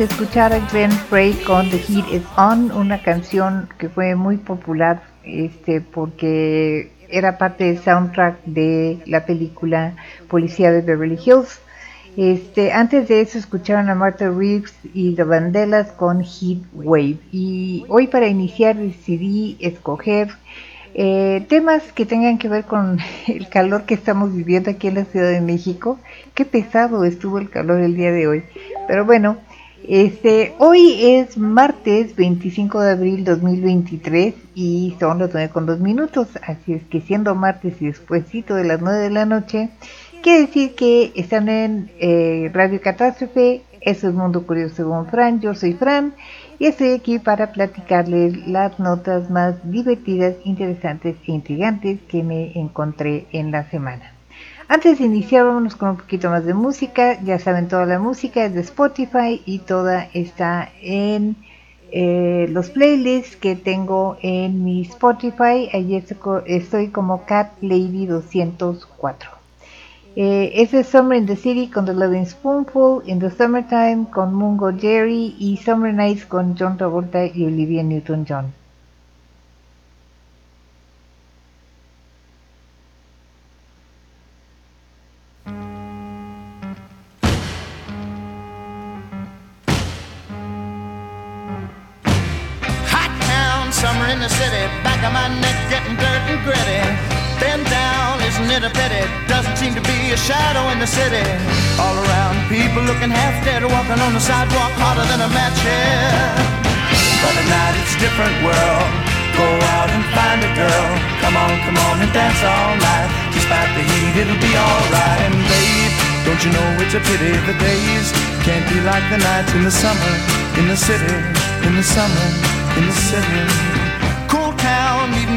De escuchar a Glenn Frey con The Heat Is On, una canción que fue muy popular este, porque era parte del soundtrack de la película Policía de Beverly Hills. Este, antes de eso escucharon a Martha Reeves y The Vandellas con Heat Wave. Y hoy para iniciar decidí escoger eh, temas que tengan que ver con el calor que estamos viviendo aquí en la Ciudad de México. Qué pesado estuvo el calor el día de hoy. Pero bueno, este, hoy es martes 25 de abril 2023 y son las 9 con 2 minutos, así es que siendo martes y despuésito de las 9 de la noche, quiere decir que están en eh, Radio Catástrofe, eso es Mundo Curioso según Fran, yo soy Fran y estoy aquí para platicarles las notas más divertidas, interesantes e intrigantes que me encontré en la semana. Antes de iniciar, vámonos con un poquito más de música. Ya saben, toda la música es de Spotify y toda está en eh, los playlists que tengo en mi Spotify. Allí estoy como Cat Lady 204. Eh, es Summer in the City con The Loving Spoonful, In the Summertime con Mungo Jerry y Summer Nights con John Travolta y Olivia Newton-John. A pity. Doesn't seem to be a shadow in the city. All around, people looking half dead, walking on the sidewalk harder than a match here. But at night it's a different world. Go out and find a girl. Come on, come on and dance all night. Despite the heat, it'll be alright. And babe, don't you know it's a pity the days can't be like the nights in the summer, in the city, in the summer, in the city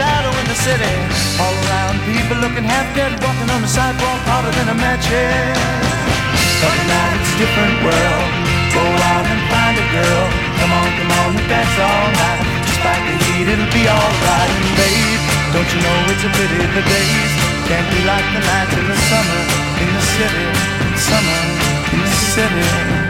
Shadow in the city. All around, people looking half dead, walking on the sidewalk harder than a match head. But now it's a different world. Go out and find a girl. Come on, come on, and dance all night. Despite the heat, it'll be alright. And babe, don't you know it's a pity the days can't be like the nights in the summer in the city. Summer in the city.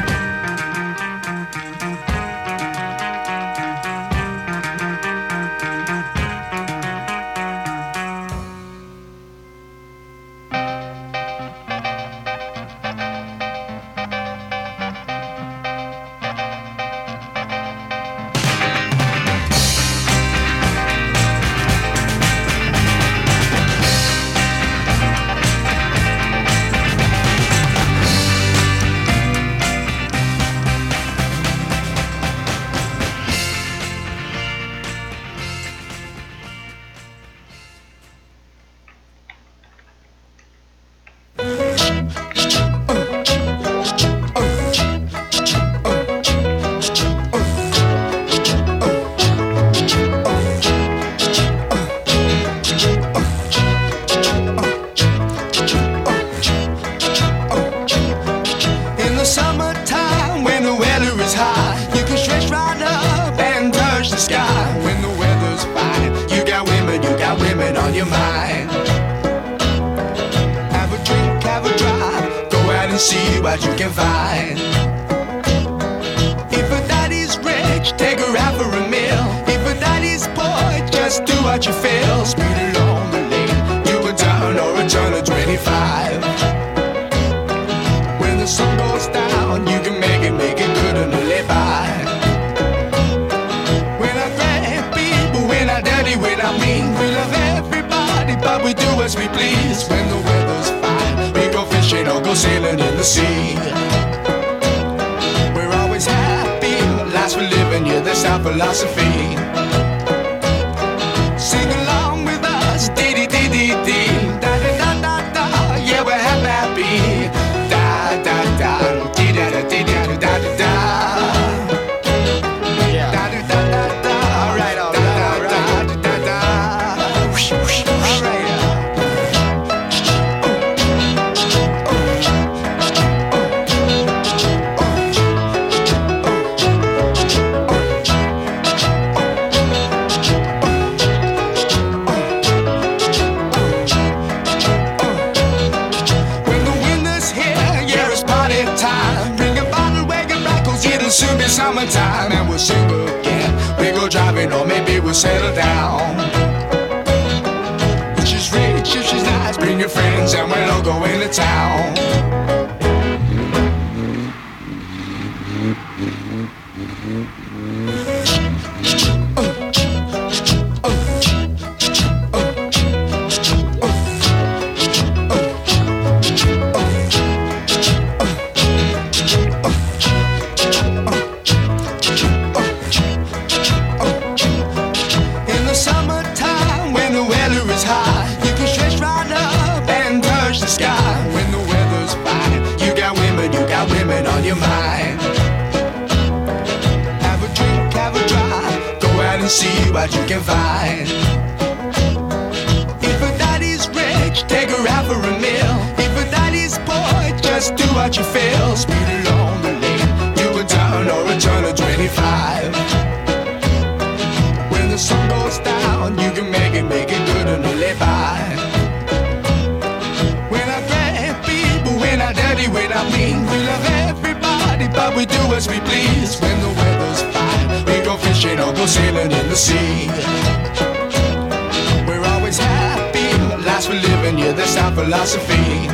people sailing in the sea. We're always happy, lives we're living, yeah, that's our philosophy.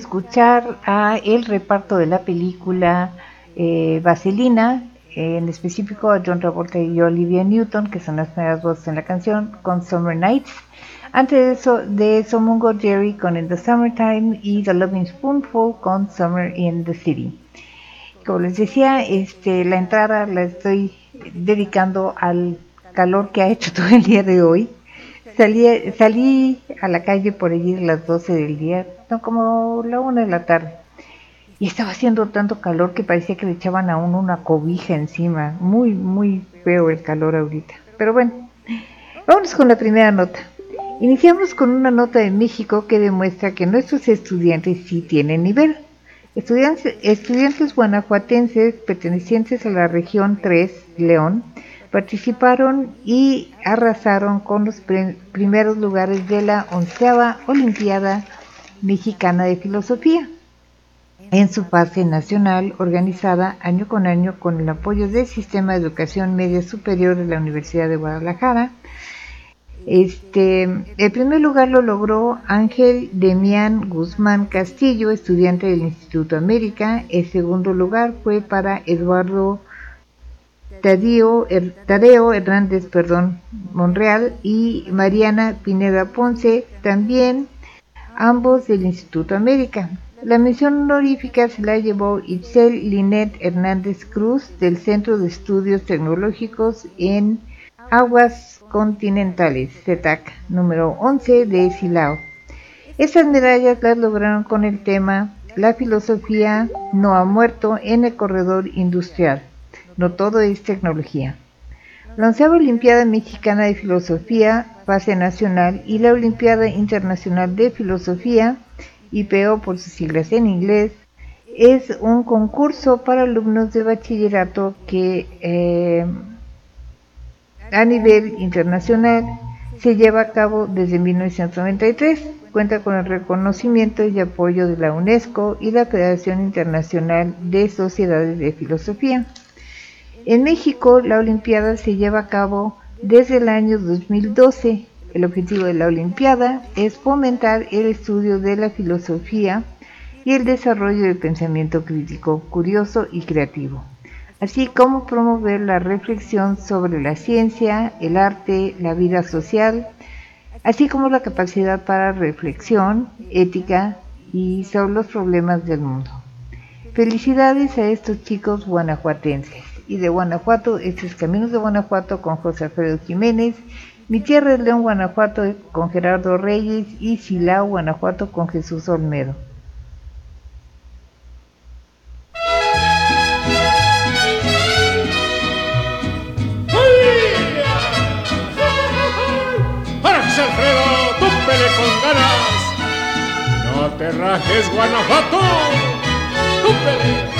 Escuchar a el reparto de la película eh, Vaselina, en específico a John Travolta y Olivia Newton, que son las primeras voces en la canción, con Summer Nights. Antes de eso, de eso Mungo Jerry con In the Summertime y The Loving Spoonful con Summer in the City. Como les decía, este, la entrada la estoy dedicando al calor que ha hecho todo el día de hoy. Salí, salí a la calle por allí a las 12 del día, no, como la 1 de la tarde. Y estaba haciendo tanto calor que parecía que le echaban a uno una cobija encima. Muy, muy feo el calor ahorita. Pero bueno, vamos con la primera nota. Iniciamos con una nota de México que demuestra que nuestros estudiantes sí tienen nivel. Estudiantes, estudiantes guanajuatenses pertenecientes a la región 3, León, participaron y arrasaron con los primeros lugares de la onceava Olimpiada Mexicana de Filosofía en su fase nacional organizada año con año con el apoyo del Sistema de Educación Media Superior de la Universidad de Guadalajara. Este, el primer lugar lo logró Ángel Demián Guzmán Castillo, estudiante del Instituto América. El segundo lugar fue para Eduardo Tadeo, Hernández perdón, Monreal y Mariana Pineda Ponce, también ambos del Instituto América. La misión honorífica se la llevó Itzel Linet Hernández Cruz del Centro de Estudios Tecnológicos en Aguas Continentales, CETAC, número 11 de Silao. Estas medallas las lograron con el tema La filosofía no ha muerto en el corredor industrial no todo es tecnología. La onceava Olimpiada Mexicana de Filosofía, fase nacional, y la Olimpiada Internacional de Filosofía, IPO por sus siglas en inglés, es un concurso para alumnos de bachillerato que eh, a nivel internacional se lleva a cabo desde 1993. Cuenta con el reconocimiento y apoyo de la UNESCO y la Federación Internacional de Sociedades de Filosofía. En México, la Olimpiada se lleva a cabo desde el año 2012. El objetivo de la Olimpiada es fomentar el estudio de la filosofía y el desarrollo del pensamiento crítico, curioso y creativo, así como promover la reflexión sobre la ciencia, el arte, la vida social, así como la capacidad para reflexión, ética y sobre los problemas del mundo. Felicidades a estos chicos guanajuatenses y de Guanajuato, este es Caminos de Guanajuato con José Alfredo Jiménez, Mi Tierra es León, Guanajuato con Gerardo Reyes y Silao, Guanajuato con Jesús Olmedo. José Alfredo, túpele con ganas. No te rajes, Guanajuato. Túpele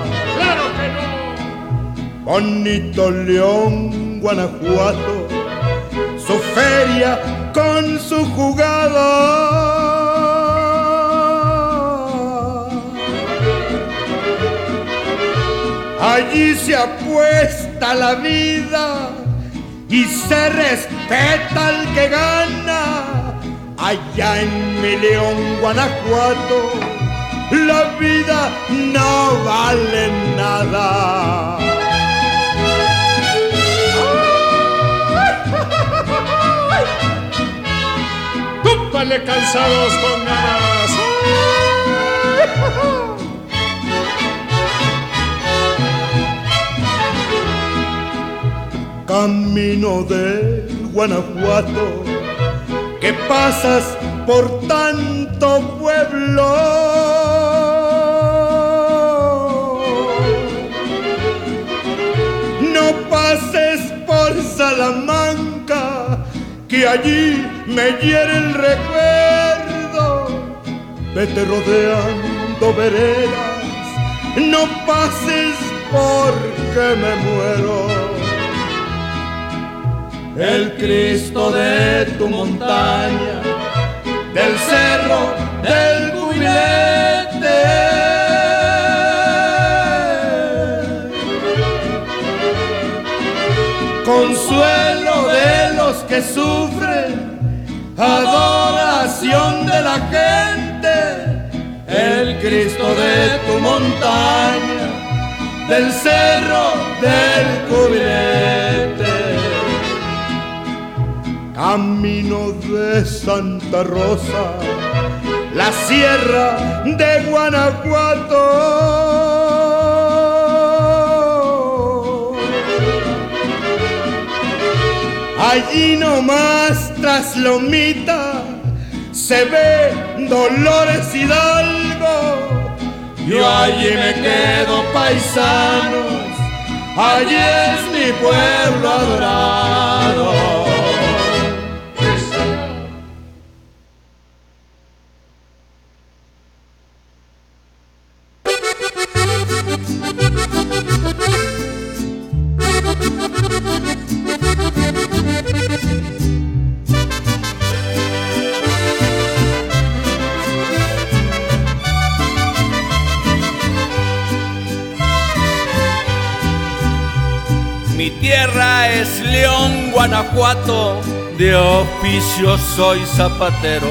bonito León, Guanajuato, su feria con su jugada. allí se apuesta la vida y se respeta al que gana. Allá en mi León, Guanajuato, la vida no vale nada. ¡Túpale cansados con ganas! camino de Guanajuato, que pasas por tanto pueblo. No pases por Salamanca, que allí me hiere el recuerdo. Vete rodeando veredas, no pases porque me muero el Cristo de tu montaña, del cerro del cubilete. Consuelo de los que sufren, adoración de la gente, el Cristo de tu montaña, del cerro del cubilete camino de Santa Rosa, la sierra de Guanajuato. Allí nomás tras Lomita se ve Dolores Hidalgo. Yo allí me quedo paisanos, allí es mi pueblo adorado. De oficio soy zapatero.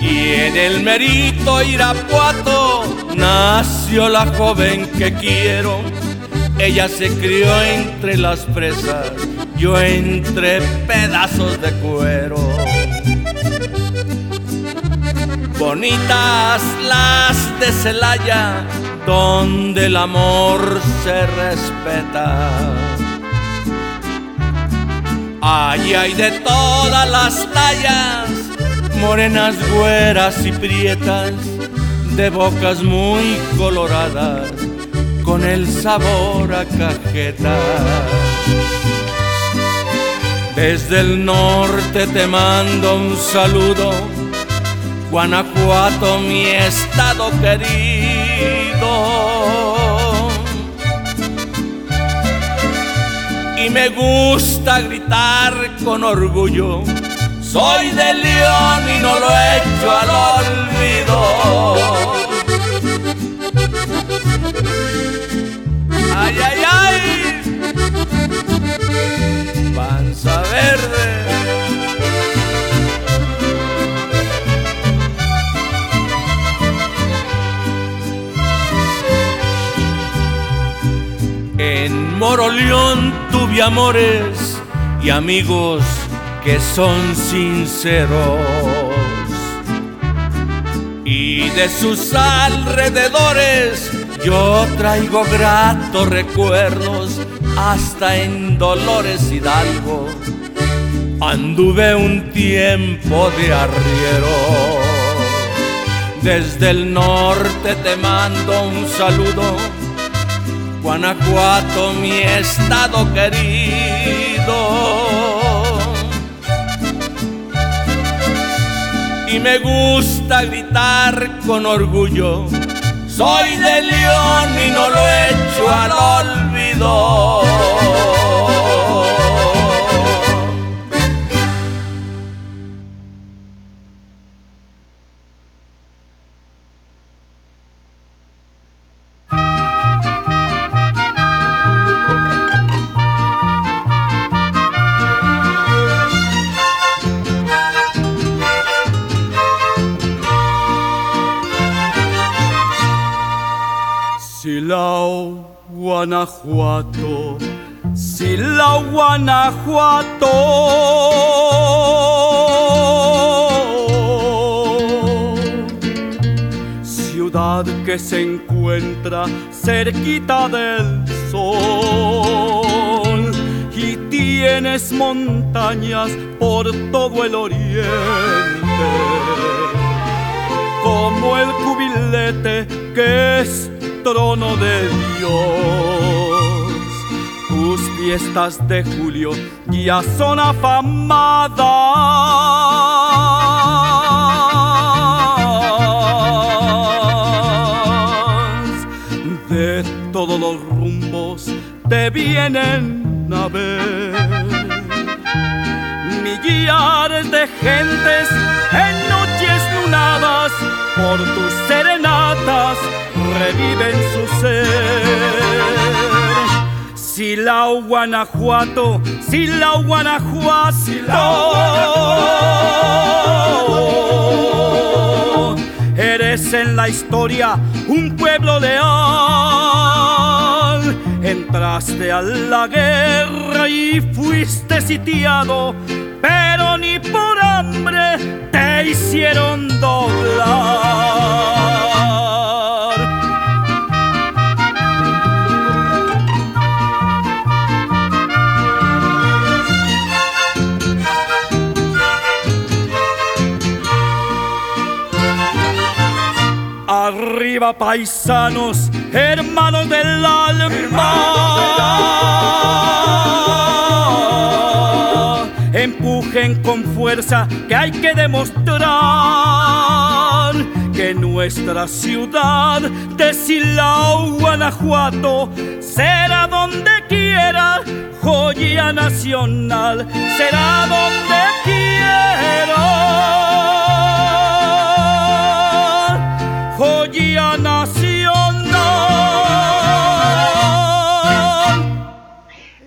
Y en el merito Irapuato nació la joven que quiero. Ella se crió entre las presas, yo entre pedazos de cuero. Bonitas las de Celaya, donde el amor se respeta. Allí hay de todas las tallas, morenas, güeras y prietas, de bocas muy coloradas, con el sabor a cajeta. Desde el norte te mando un saludo, Guanajuato, mi estado querido y me gusta gritar con orgullo. Soy de León y no lo echo al olvido. Ay, ay, ay. Panza verde. Moroleón tuve amores y amigos que son sinceros. Y de sus alrededores yo traigo gratos recuerdos hasta en Dolores Hidalgo. Anduve un tiempo de arriero. Desde el norte te mando un saludo Guanajuato, mi estado querido. Y me gusta gritar con orgullo, soy de León y no lo echo al olvido. Guanajuato, Silao, Guanajuato. Ciudad que se encuentra cerquita del sol y tienes montañas por todo el oriente como el cubilete que es trono de Dios. Tus fiestas de julio ya son afamadas. De todos los rumbos te vienen a ver millares de gentes en noches lunadas por tus serenatas reviven su ser. Silao, Guanajuato, Silao, Guanajuato. Eres en la historia un pueblo leal. Entraste a la guerra y fuiste sitiado, pero ni por hambre te hicieron doblar. Arriba paisanos, hermanos del alma. Empujen con fuerza que hay que demostrar que nuestra ciudad de Silao, Guanajuato, será donde quiera joya nacional, será donde quiera.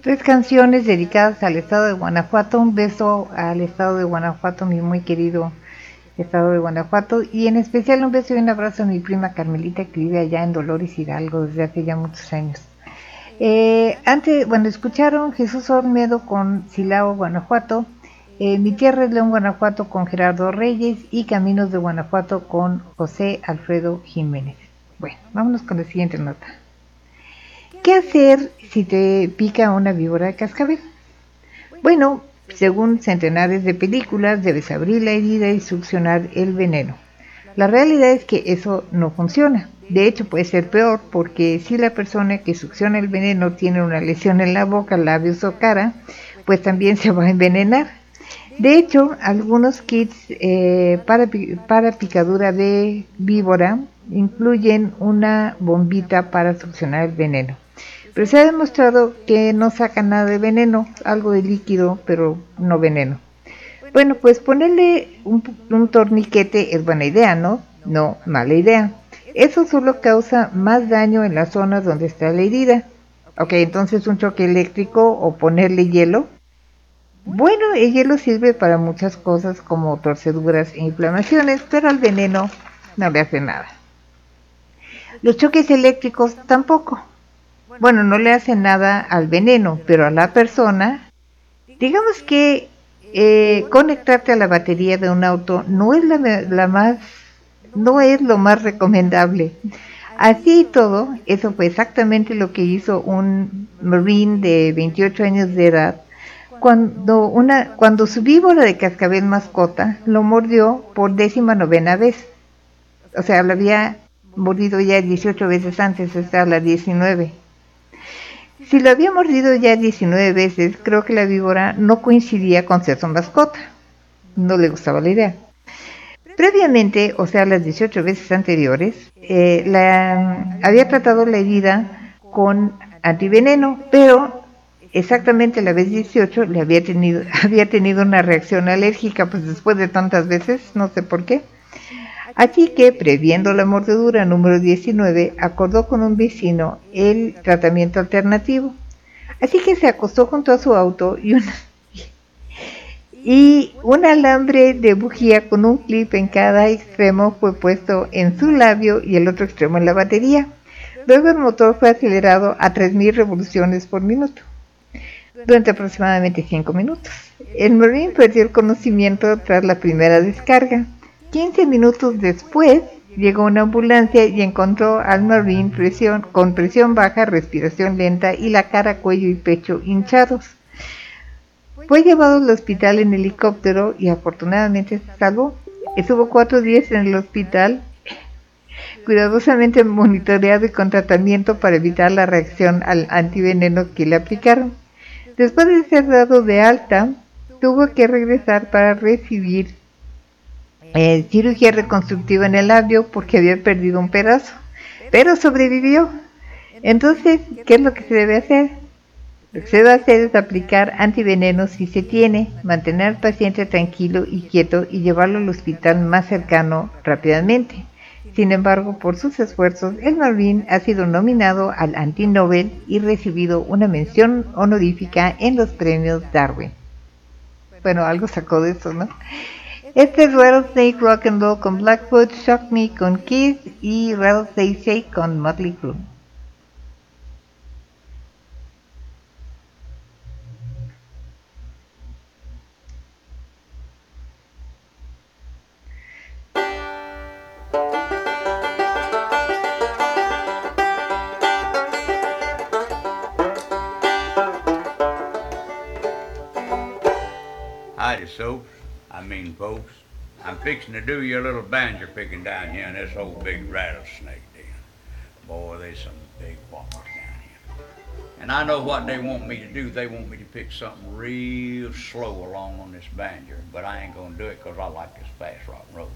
Tres canciones dedicadas al estado de Guanajuato. Un beso al estado de Guanajuato, mi muy querido estado de Guanajuato. Y en especial un beso y un abrazo a mi prima Carmelita que vive allá en Dolores Hidalgo desde hace ya muchos años. Eh, antes, bueno, escucharon Jesús Olmedo con Silao, Guanajuato. Eh, Mi tierra es León, Guanajuato con Gerardo Reyes y Caminos de Guanajuato con José Alfredo Jiménez. Bueno, vámonos con la siguiente nota. ¿Qué hacer si te pica una víbora de cascabel? Bueno, según centenares de películas, debes abrir la herida y succionar el veneno. La realidad es que eso no funciona. De hecho, puede ser peor porque si la persona que succiona el veneno tiene una lesión en la boca, labios o cara, pues también se va a envenenar. De hecho, algunos kits eh, para, para picadura de víbora incluyen una bombita para succionar el veneno. Pero se ha demostrado que no saca nada de veneno, algo de líquido, pero no veneno. Bueno, pues ponerle un, un, torniquete es buena idea, ¿no? No, mala idea. Eso solo causa más daño en las zonas donde está la herida. Ok, entonces un choque eléctrico o ponerle hielo bueno, el hielo sirve para muchas cosas como torceduras e inflamaciones, pero al veneno no le hace nada. Los choques eléctricos tampoco. Bueno, no le hacen nada al veneno, pero a la persona, digamos que eh, conectarte a la batería de un auto no es la, la más, no es lo más recomendable. Así y todo, eso fue exactamente lo que hizo un marine de 28 años de edad cuando, una, cuando su víbora de cascabel mascota lo mordió por décima novena vez. O sea, lo había mordido ya 18 veces antes, hasta la 19. Si lo había mordido ya 19 veces, creo que la víbora no coincidía con ser su mascota. No le gustaba la idea. Previamente, o sea, las 18 veces anteriores, eh, la, había tratado la herida con antiveneno, pero exactamente la vez 18 le había tenido, había tenido una reacción alérgica, pues después de tantas veces, no sé por qué. Así que, previendo la mordedura número 19, acordó con un vecino el tratamiento alternativo. Así que se acostó junto a su auto y, y un alambre de bujía con un clip en cada extremo fue puesto en su labio y el otro extremo en la batería. Luego el motor fue acelerado a 3.000 revoluciones por minuto durante aproximadamente 5 minutos. El Marine perdió el conocimiento tras la primera descarga. 15 minutos después llegó una ambulancia y encontró al Marine con presión baja, respiración lenta y la cara, cuello y pecho hinchados. Fue llevado al hospital en helicóptero y afortunadamente se salvó. Estuvo cuatro días en el hospital, cuidadosamente monitoreado y con tratamiento para evitar la reacción al antiveneno que le aplicaron. Después de ser dado de alta, tuvo que regresar para recibir eh, cirugía reconstructiva en el labio porque había perdido un pedazo, pero sobrevivió. Entonces, ¿qué es lo que se debe hacer? Lo que se debe hacer es aplicar antivenenos si se tiene, mantener al paciente tranquilo y quieto y llevarlo al hospital más cercano rápidamente. Sin embargo, por sus esfuerzos, el Marine ha sido nominado al Anti-Nobel y recibido una mención honorífica en los premios Darwin. Bueno, algo sacó de eso, ¿no? Este es Rattlesnake Rock and Roll con Blackfoot, Shock Me con Kiss y Rattlesnake Shake con Motley Crue. soaps. I mean, folks, I'm fixing to do your little banjo picking down here in this old big rattlesnake den. Boy, there's some big whoppers down here. And I know what they want me to do. They want me to pick something real slow along on this banjo, but I ain't gonna do it because I like this fast rock and roll.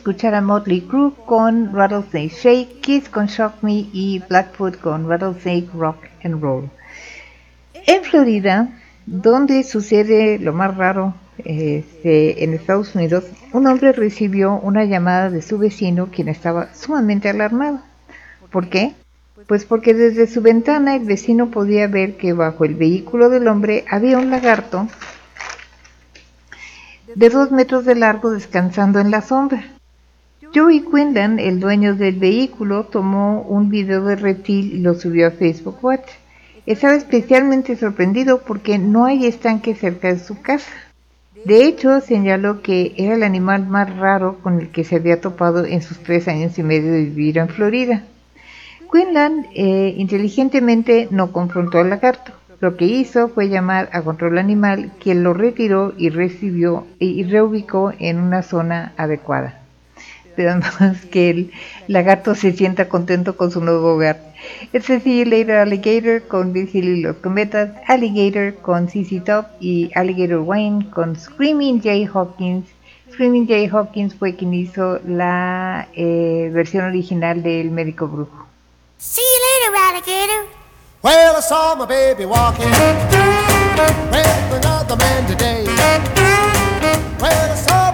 Escuchar a Motley Crue con Rattlesnake Shake, Kiss con Shock Me y Blackfoot con Rattlesnake Rock and Roll. En Florida, donde sucede lo más raro este, en Estados Unidos, un hombre recibió una llamada de su vecino quien estaba sumamente alarmado. ¿Por qué? Pues porque desde su ventana el vecino podía ver que bajo el vehículo del hombre había un lagarto de dos metros de largo descansando en la sombra. Joey Quinlan, el dueño del vehículo, tomó un video del reptil y lo subió a Facebook Watch. Estaba especialmente sorprendido porque no hay estanque cerca de su casa. De hecho, señaló que era el animal más raro con el que se había topado en sus tres años y medio de vivir en Florida. Quinlan eh, inteligentemente no confrontó al lagarto. Lo que hizo fue llamar a control animal, quien lo retiró y recibió y reubicó en una zona adecuada. Pero más que el lagarto se sienta contento con su nuevo hogar. El See Later Alligator con Virgil y los Cometas, Alligator con CC Top y Alligator Wayne con Screaming Jay Hawkins. Screaming Jay Hawkins fue quien hizo la eh, versión original del médico brujo. See you later, alligator. Well, I saw my baby walking with another man today. Well, I saw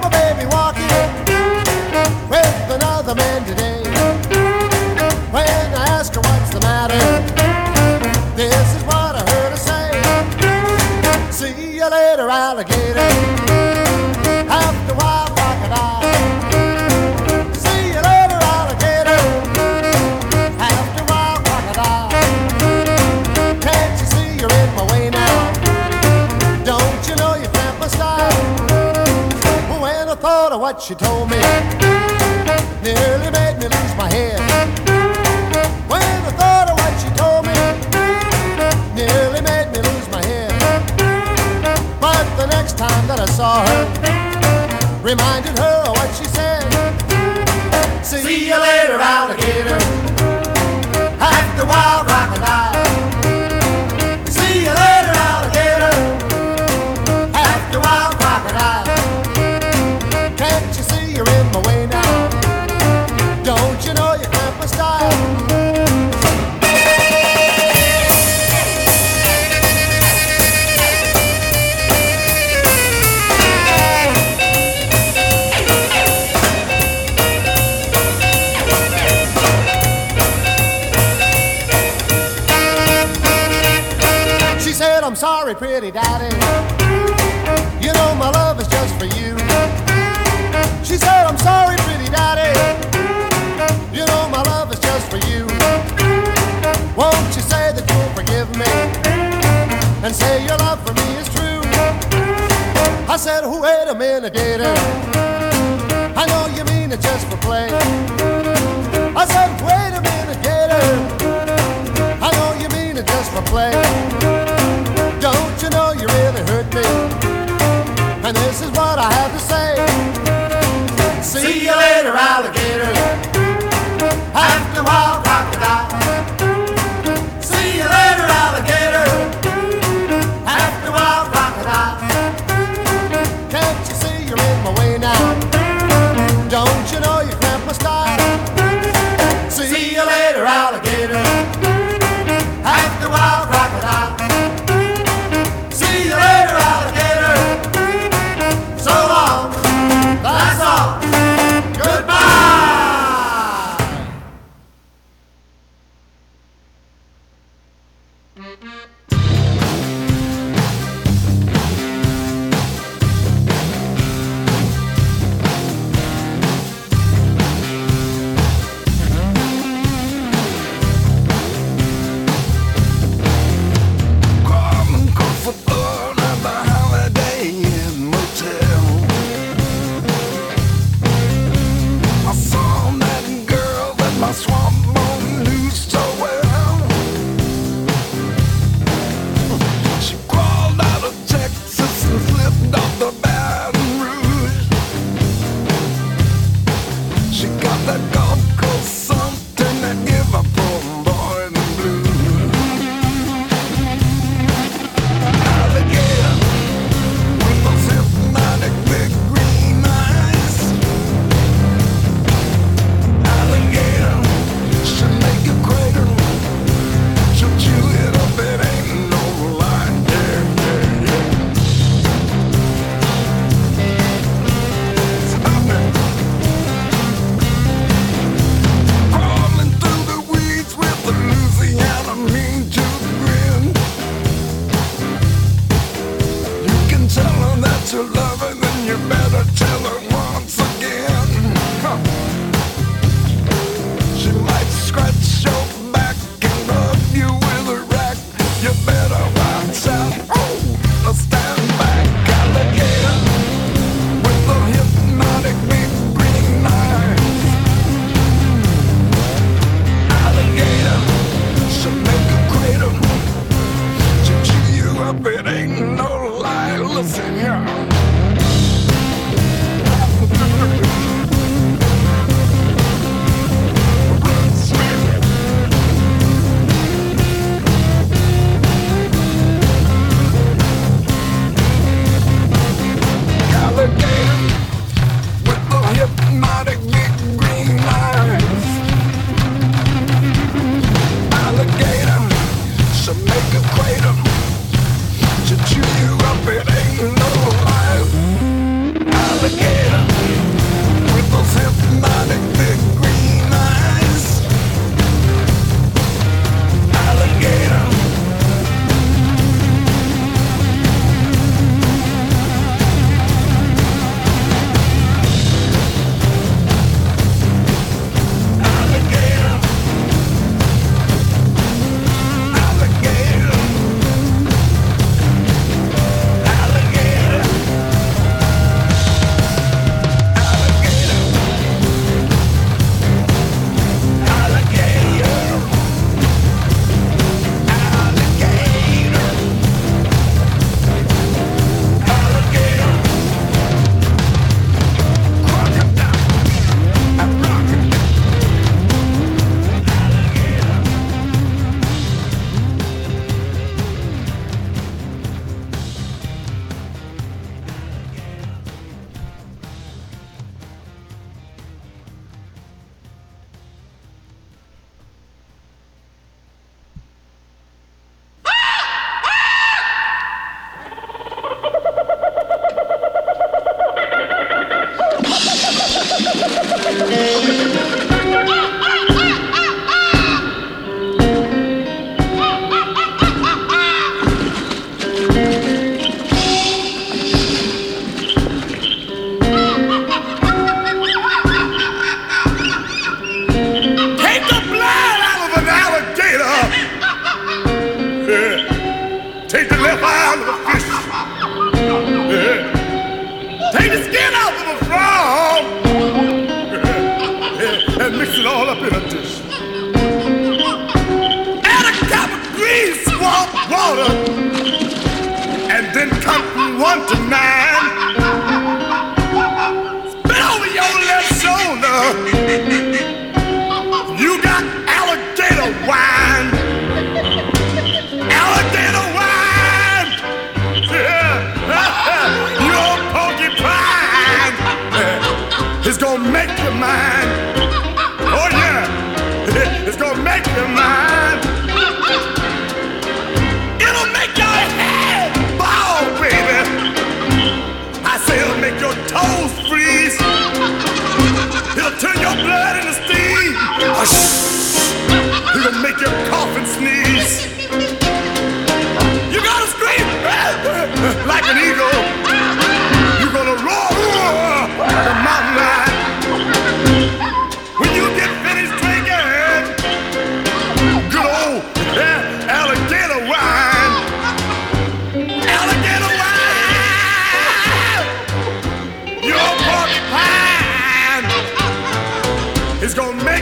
alligator, alligator. After a Can't you see you're in my way now? Don't you know style? When I thought of what she told me, nearly made me lose my head. That I saw her, reminded her of what she said. See, you later, alligator. At the wild crocodile. See you later, sorry, pretty daddy. You know my love is just for you. She said, I'm sorry, pretty daddy. You know my love is just for you. Won't you say that you'll forgive me and say your love for me is true? I said, oh, wait a minute, gator. I know you mean it just for play. I said, wait a minute, gator. Just for play you know you really hurt me. And this is what I have to say. See you later, alligator. After a while, crocodile.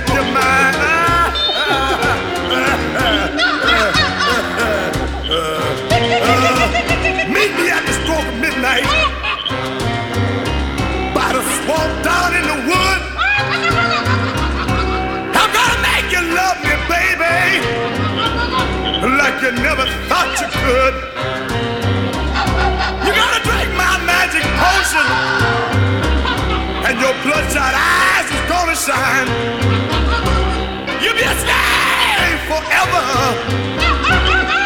to my. Meet me at the stroke of midnight by the swamp down in the wood. I'm gonna make you love me, baby, like you never thought you could. You gotta drink my magic potion and your bloodshot eyes is gonna shine. You'll be a slave forever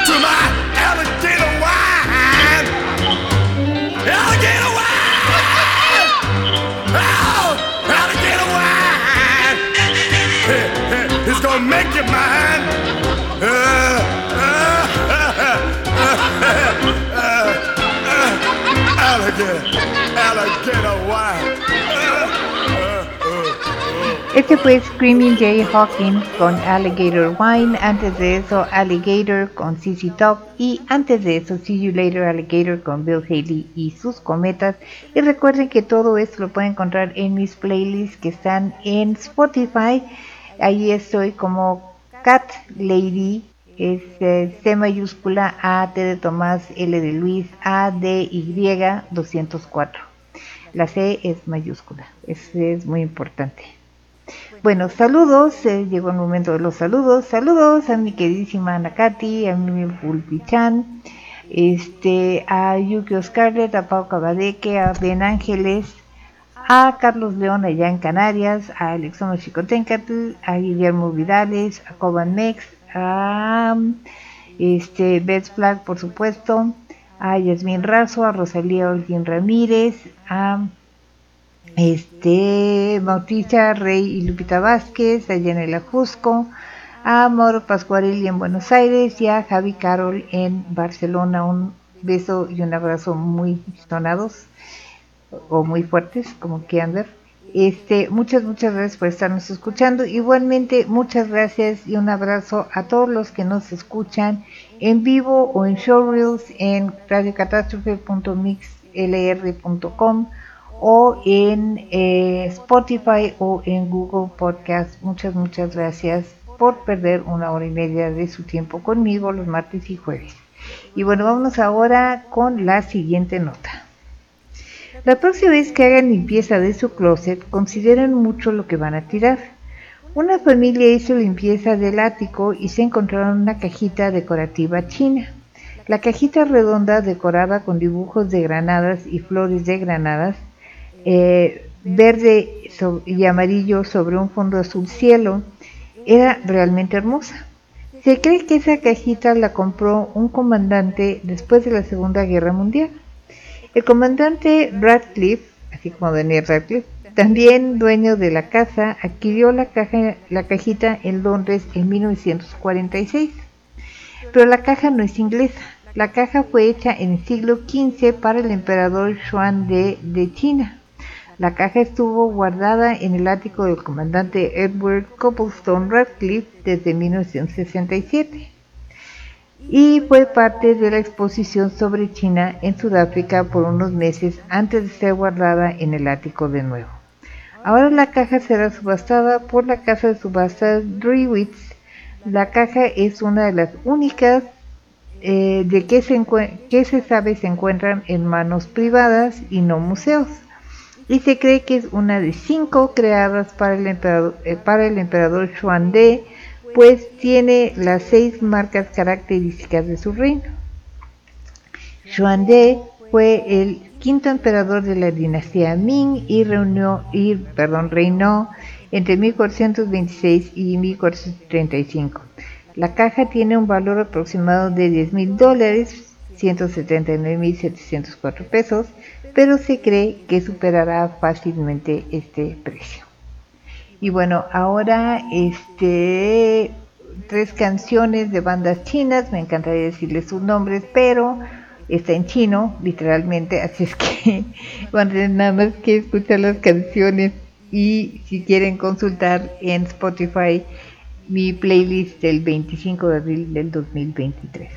to my alligator wine. Alligator wine! Oh, alligator wine! It's gonna make you mine. Uh, alligator, alligator wine. Este fue Screaming Jay Hawkins con Alligator Wine, antes de eso Alligator con CC Top y antes de eso See You Later Alligator con Bill Haley y sus cometas. Y recuerden que todo esto lo pueden encontrar en mis playlists que están en Spotify. Ahí estoy como Cat Lady, es eh, C mayúscula A, T de Tomás, L de Luis, A, D, Y 204. La C es mayúscula, eso es muy importante. Bueno, saludos, eh, llegó el momento de los saludos. Saludos a mi queridísima Ana Katy, a mi Pulpichan, este, a Yukio Scarlett, a Pau Cabadeque, a Ben Ángeles, a Carlos León allá en Canarias, a Alexono Chicotencatl, a Guillermo Vidales, a Coban Mex, a este, Beth Flag, por supuesto, a Yasmin Razo, a Rosalía Olguín Ramírez, a este, Bautista Rey y Lupita Vázquez, a Yanela Jusco, a Mauro Pascuarelli en Buenos Aires y a Javi Carol en Barcelona. Un beso y un abrazo muy sonados o muy fuertes, como quieran ver. Este, muchas, muchas gracias por estarnos escuchando. Igualmente, muchas gracias y un abrazo a todos los que nos escuchan en vivo o en showreels en radiocatástrofe.mixlr.com o en eh, Spotify o en Google Podcast. Muchas, muchas gracias por perder una hora y media de su tiempo conmigo los martes y jueves. Y bueno, vamos ahora con la siguiente nota. La próxima vez que hagan limpieza de su closet, consideren mucho lo que van a tirar. Una familia hizo limpieza del ático y se encontraron una cajita decorativa china. La cajita redonda decorada con dibujos de granadas y flores de granadas eh, verde y amarillo sobre un fondo azul cielo, era realmente hermosa. Se cree que esa cajita la compró un comandante después de la Segunda Guerra Mundial. El comandante Radcliffe, así como Daniel Radcliffe, también dueño de la casa, adquirió la, caja, la cajita en Londres en 1946. Pero la caja no es inglesa. La caja fue hecha en el siglo XV para el emperador Xuan de, de China. La caja estuvo guardada en el ático del comandante Edward Copplestone Radcliffe desde 1967 y fue parte de la exposición sobre China en Sudáfrica por unos meses antes de ser guardada en el ático de nuevo. Ahora la caja será subastada por la casa de subastas Drewitz. La caja es una de las únicas eh, de que se, que se sabe se encuentran en manos privadas y no museos y se cree que es una de cinco creadas para el emperador, eh, para el emperador Xuande, pues tiene las seis marcas características de su reino. Xuande fue el quinto emperador de la dinastía Ming y, reunió, y perdón, reinó entre 1426 y 1435. La caja tiene un valor aproximado de 10 mil dólares, 179.704 pesos, pero se cree que superará fácilmente este precio. Y bueno, ahora este tres canciones de bandas chinas, me encantaría decirles sus nombres, pero está en chino, literalmente, así es que van nada más que escuchar las canciones y si quieren consultar en Spotify mi playlist del 25 de abril del 2023.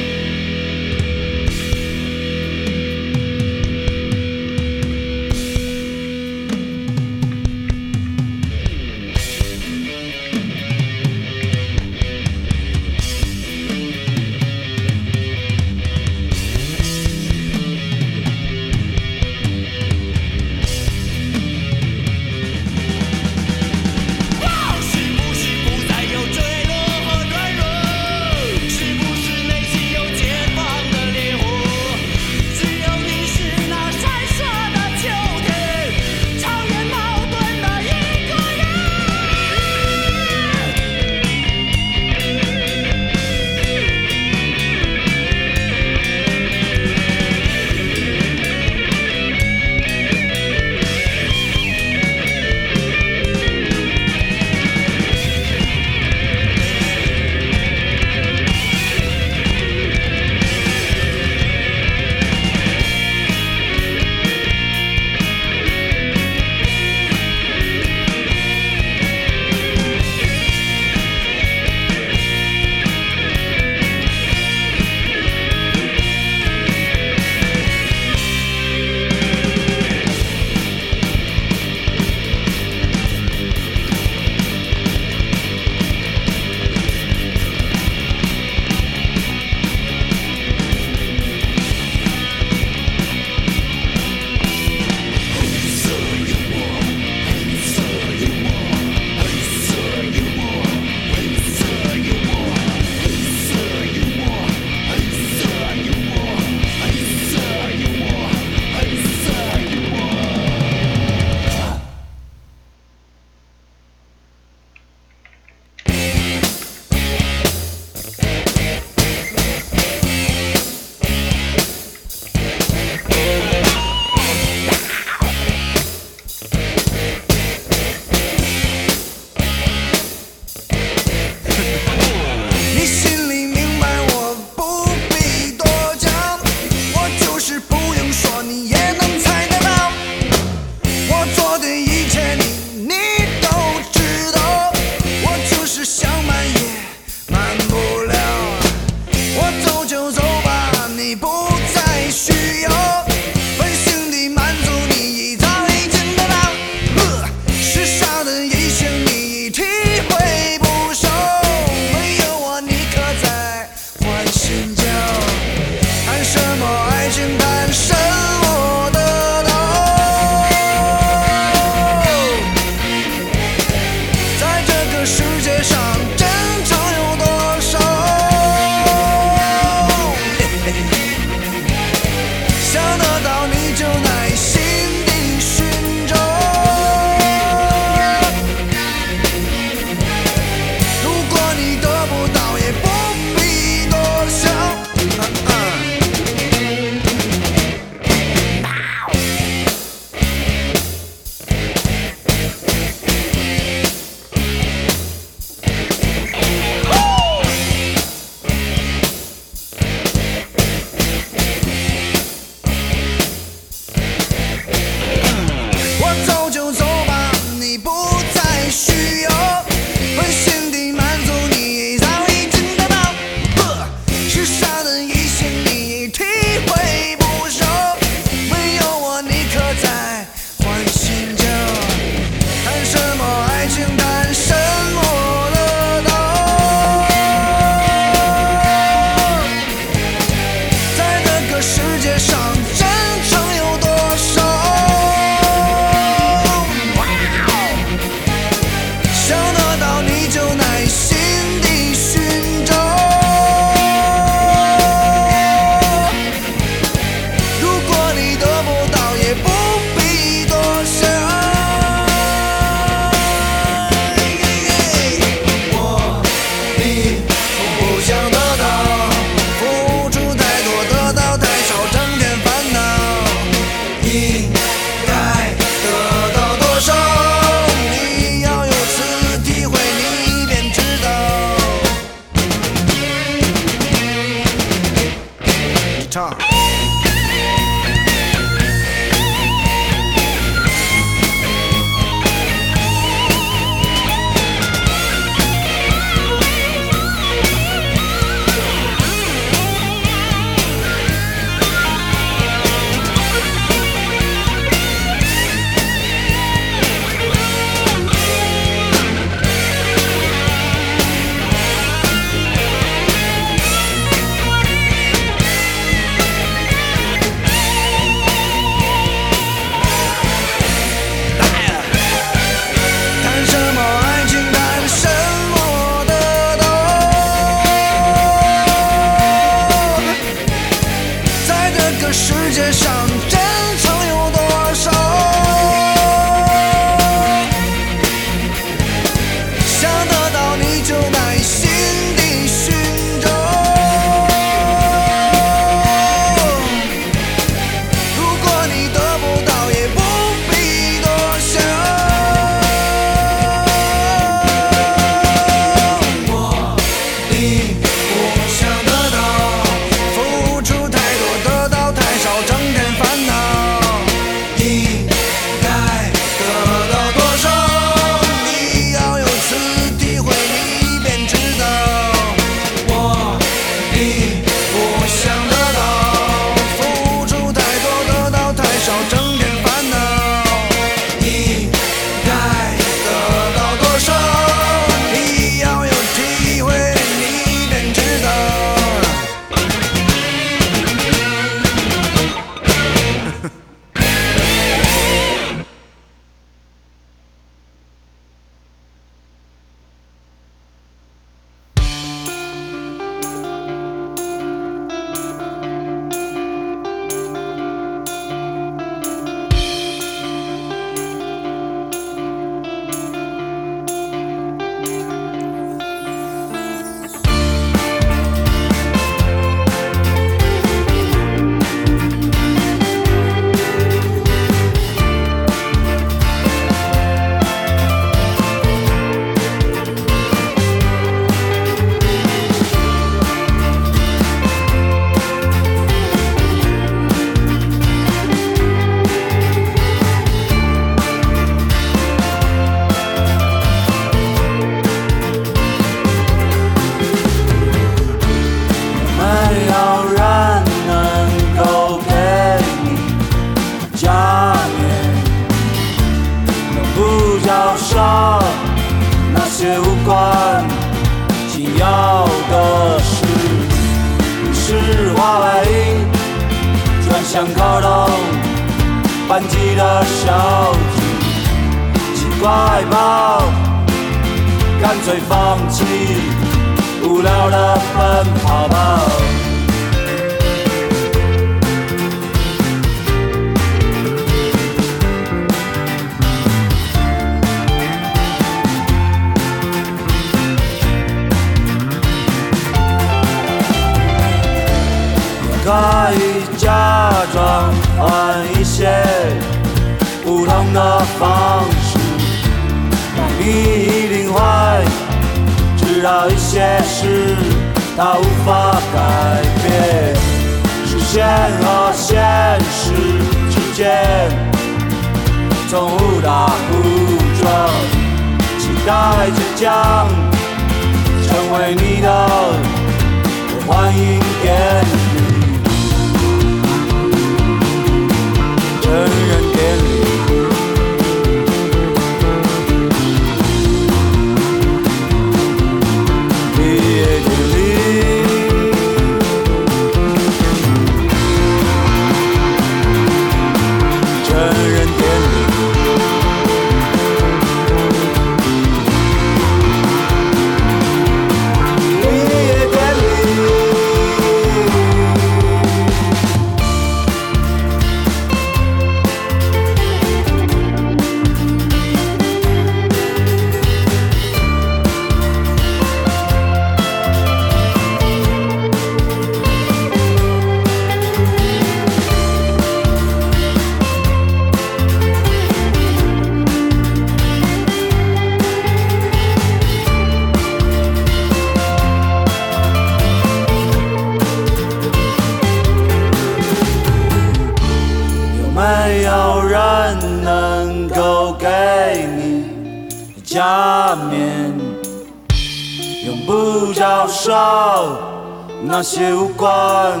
那些无关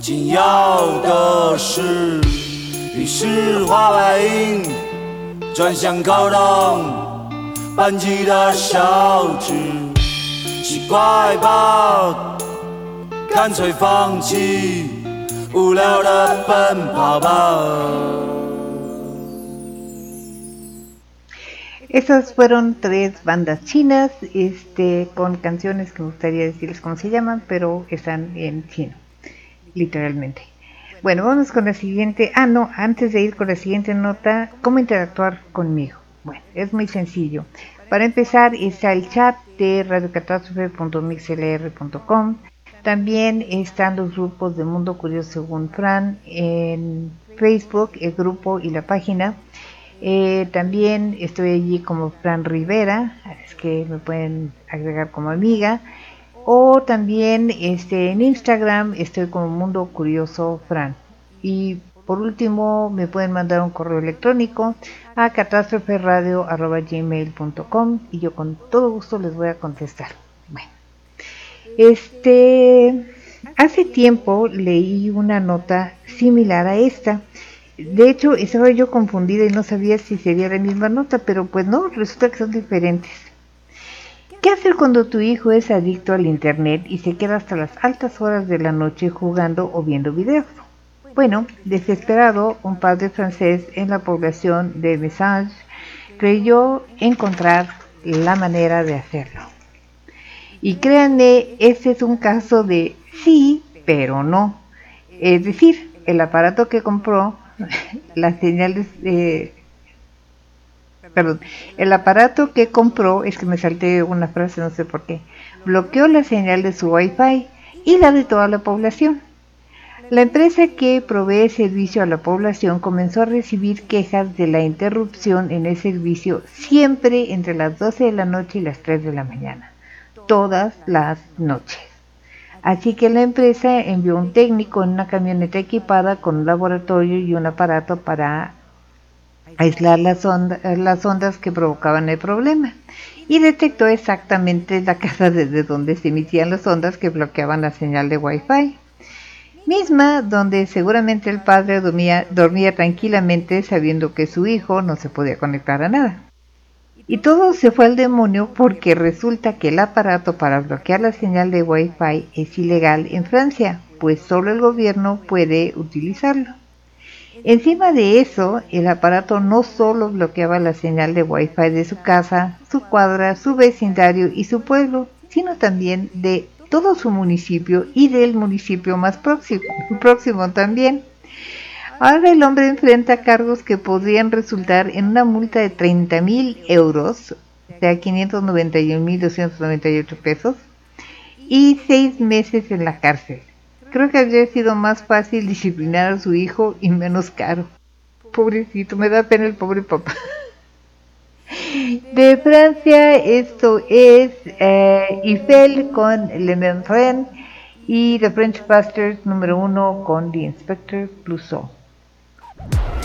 紧要的事，于是花白银转向靠拢班级的小纸，奇怪吧？干脆放弃无聊的奔跑吧。Esas fueron tres bandas chinas este, con canciones que me gustaría decirles cómo se llaman, pero están en chino, literalmente. Bueno, vamos con la siguiente. Ah, no, antes de ir con la siguiente nota, ¿cómo interactuar conmigo? Bueno, es muy sencillo. Para empezar, está el chat de radiocatástrofe.mixlr.com. También están los grupos de Mundo Curioso según Fran en Facebook, el grupo y la página. Eh, también estoy allí como Fran Rivera, es que me pueden agregar como amiga. O también este, en Instagram estoy como Mundo Curioso Fran. Y por último me pueden mandar un correo electrónico a catástroferadio.gmail.com y yo con todo gusto les voy a contestar. Bueno, este, hace tiempo leí una nota similar a esta de hecho, estaba yo confundida y no sabía si sería la misma nota, pero pues no, resulta que son diferentes. ¿Qué hacer cuando tu hijo es adicto al Internet y se queda hasta las altas horas de la noche jugando o viendo videos? Bueno, desesperado, un padre francés en la población de Message creyó encontrar la manera de hacerlo. Y créanme, este es un caso de sí, pero no. Es decir, el aparato que compró las señales perdón, el aparato que compró, es que me salté una frase, no sé por qué, bloqueó la señal de su Wi-Fi y la de toda la población. La empresa que provee servicio a la población comenzó a recibir quejas de la interrupción en el servicio siempre entre las 12 de la noche y las 3 de la mañana, todas las noches. Así que la empresa envió un técnico en una camioneta equipada con un laboratorio y un aparato para aislar las, ondas que provocaban el problema y detectó exactamente la casa desde donde se emitían las ondas que bloqueaban la señal de Wi-Fi, misma donde seguramente el padre dormía tranquilamente sabiendo que su hijo no se podía conectar a nada. Y todo se fue al demonio porque resulta que el aparato para bloquear la señal de Wi-Fi es ilegal en Francia, pues solo el gobierno puede utilizarlo. Encima de eso, el aparato no solo bloqueaba la señal de Wi-Fi de su casa, su cuadra, su vecindario y su pueblo, sino también de todo su municipio y del municipio más próximo, próximo también. Ahora el hombre enfrenta cargos que podrían resultar en una multa de 30 mil euros, o sea, 591.298 pesos, y seis meses en la cárcel. Creo que habría sido más fácil disciplinar a su hijo y menos caro. Pobrecito, me da pena el pobre papá. De Francia, esto es eh, Eiffel con Le Menfren y The French Busters número uno con The Inspector Clouseau. Bye.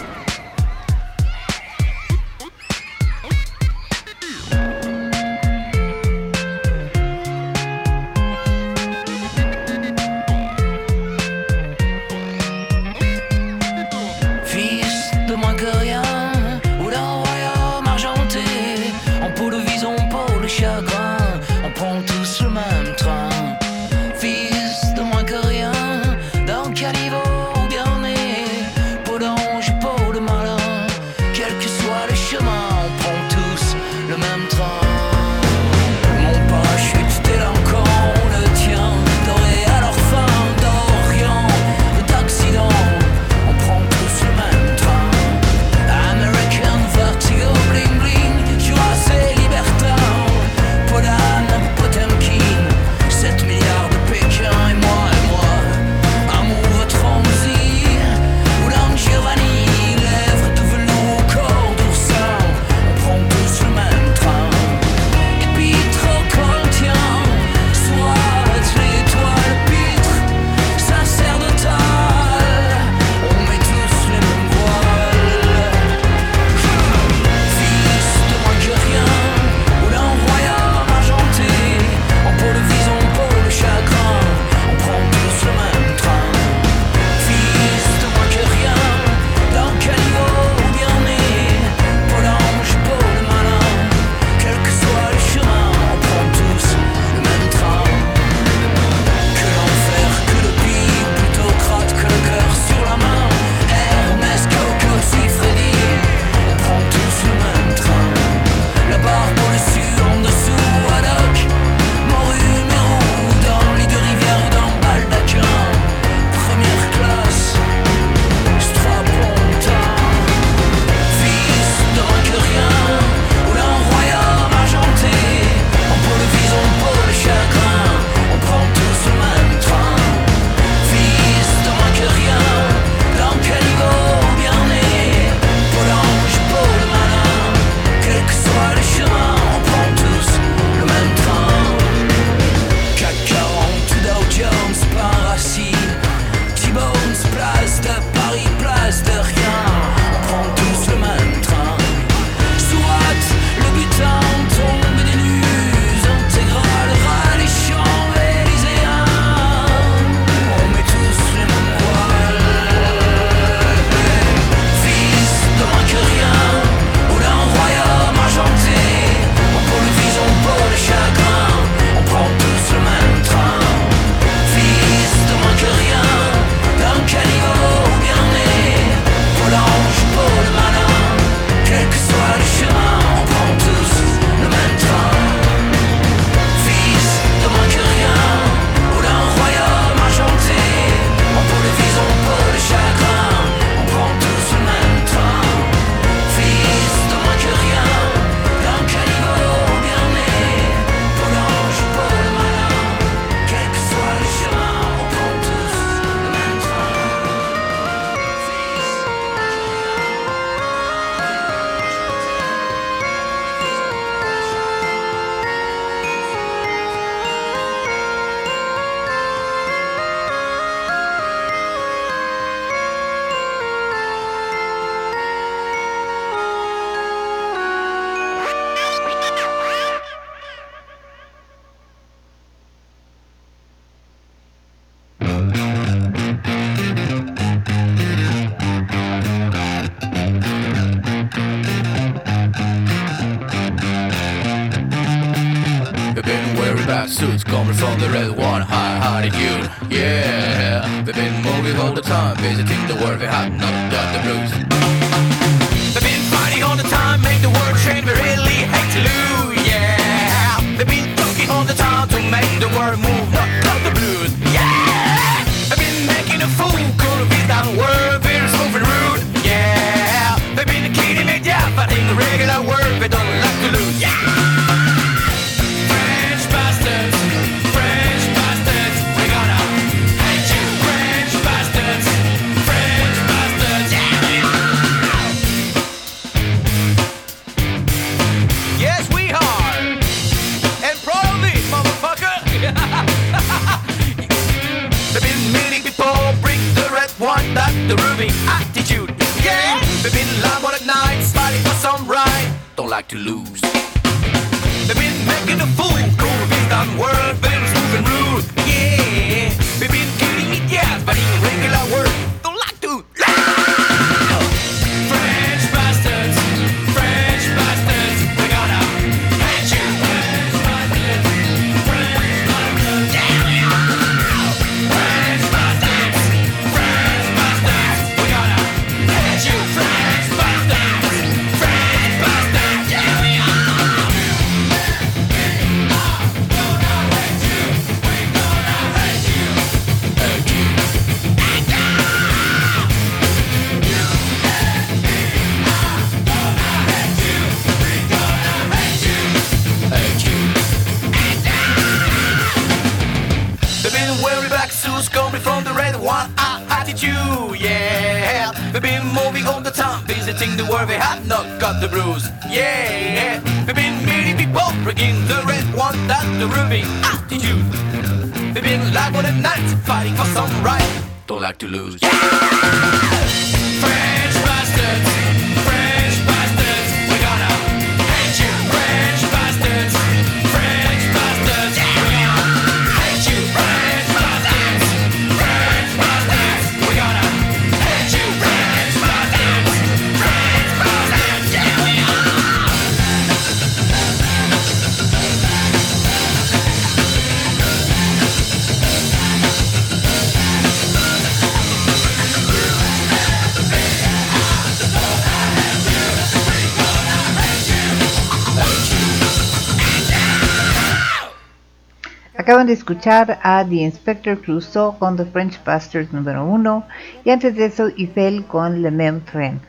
De escuchar a The Inspector Clouseau con The French Bastards número 1 y antes de eso Eiffel con Le Même Train.